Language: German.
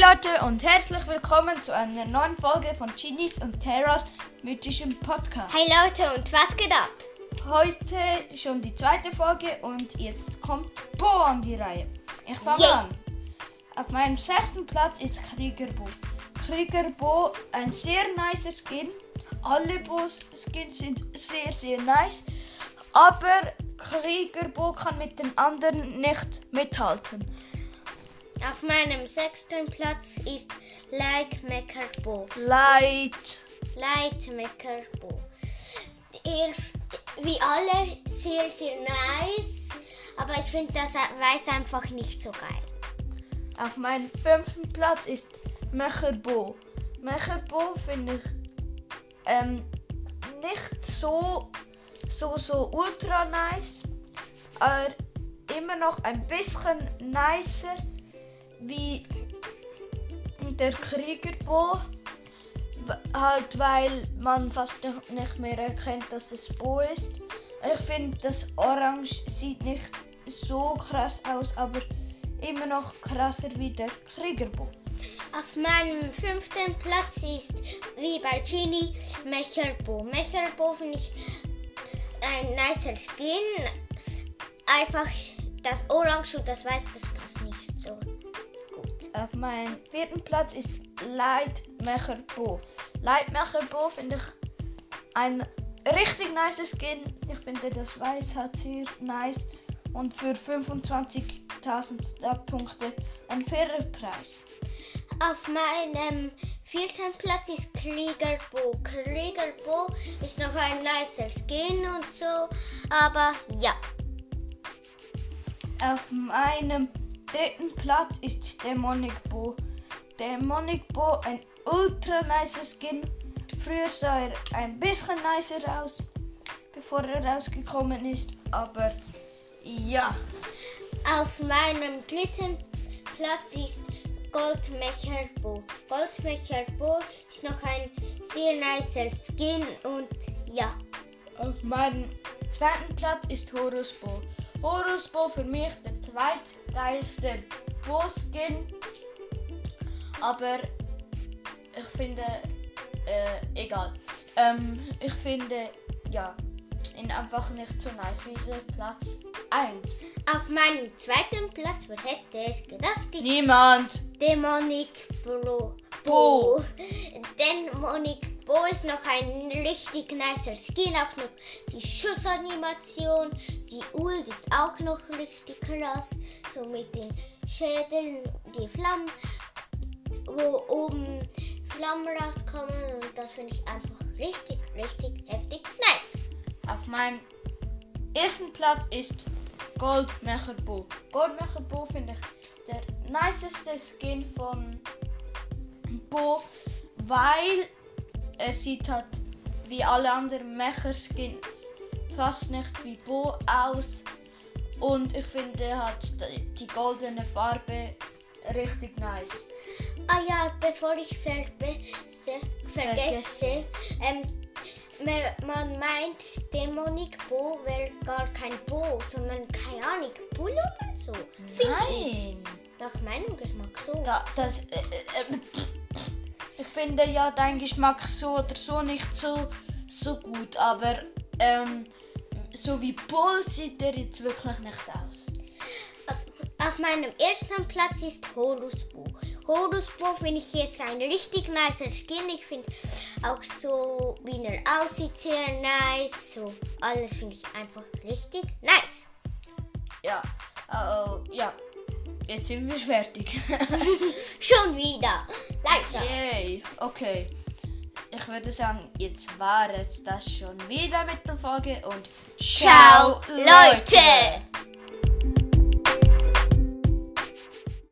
Leute und herzlich willkommen zu einer neuen Folge von Genies und Terras mythischem Podcast. Hey Leute und was geht ab? Heute schon die zweite Folge und jetzt kommt Bo an die Reihe. Ich fange Yeah. an. Auf meinem sechsten Platz ist Krieger Bo. Krieger Bo, ein sehr nice Skin. Alle Bo-Skins sind sehr, sehr nice. Aber Krieger Bo kann mit den anderen nicht mithalten. Auf meinem sechsten Platz ist Like Maker Bo. Light. Light Maker Bo. Er, wie alle sehr, sehr nice. Aber ich finde das weiß einfach nicht so geil. Auf meinem fünften Platz ist Mecherbo. Mecherbo finde ich ähm, nicht so, so, so ultra nice, aber immer noch ein bisschen nicer wie der Kriegerbo. Halt, weil man fast nicht mehr erkennt, dass es Bo ist. Ich finde, das Orange sieht nicht so krass aus, aber immer noch krasser wie der Kriegerbo. Auf meinem fünften Platz ist, wie bei Genie, Mecherbo. Mecherbo finde ich ein nicer Skin. Einfach das Orange und das Weiß, das Auf meinem vierten Platz ist Lightmacher Bo. Lightmacher Bo finde ich ein richtig nice Skin. Ich finde das Weiß hat sehr nice und für 25.000 Punkte ein fairer Preis. Auf meinem vierten Platz ist Kriegerbo. Kriegerbo ist noch ein nicer Skin und so, aber ja. Auf meinem dritten Platz ist Demonic Bo. Demonic Bo, ein ultra nice Skin. Früher sah er ein bisschen nicer aus, bevor er rausgekommen ist, aber ja. Auf meinem dritten Platz ist Goldmecher Bo. Goldmecher Bo ist noch ein sehr nicer Skin und ja. Auf meinem zweiten Platz ist Horus Bo. Horus Bo für mich der zweitgeilste Bo-Skin. Aber ich finde, äh, egal. Ähm, ich finde, ja, ihn einfach nicht so nice wie Platz 1. Auf meinem zweiten Platz, wer hätte es gedacht, Niemand! Demonic Bro. Bo. Demonic Bo ist noch ein richtig nicer Skin. Auch noch die Schussanimation. Die Ult ist auch noch richtig krass. So mit den Schädeln, die Flammen, wo oben Flammen rauskommen. Und das finde ich einfach richtig, richtig heftig nice. Auf meinem ersten Platz ist Goldmecher Bo. Goldmecher Bo finde ich der niceste Skin von Bo, weil er sieht halt wie alle anderen Mecher-Skins fast nicht wie Bo aus. Und ich finde hat die goldene Farbe richtig nice. Ah ja, bevor ich se- vergesse, ähm, mer- man meint Dämonik Bo wäre gar kein Bo, sondern keine Ahnung, Bull oder so. Ich. Nach meinem Geschmack so. Da, das, äh, äh, äh, ich finde ja dein Geschmack so oder so nicht so, so gut, aber ähm, so wie Bull sieht er jetzt wirklich nicht aus. Also, auf meinem ersten Platz ist Horus Bo. Horus Bo finde ich jetzt ein richtig nicer Skin. Ich finde auch so, wie er aussieht, sehr nice. So, alles finde ich einfach richtig nice. Ja, äh, ja, jetzt sind wir fertig. Schon wieder. Leider. Yay, okay. Ich würde sagen, jetzt war es das schon wieder mit der Folge und Ciao, Leute.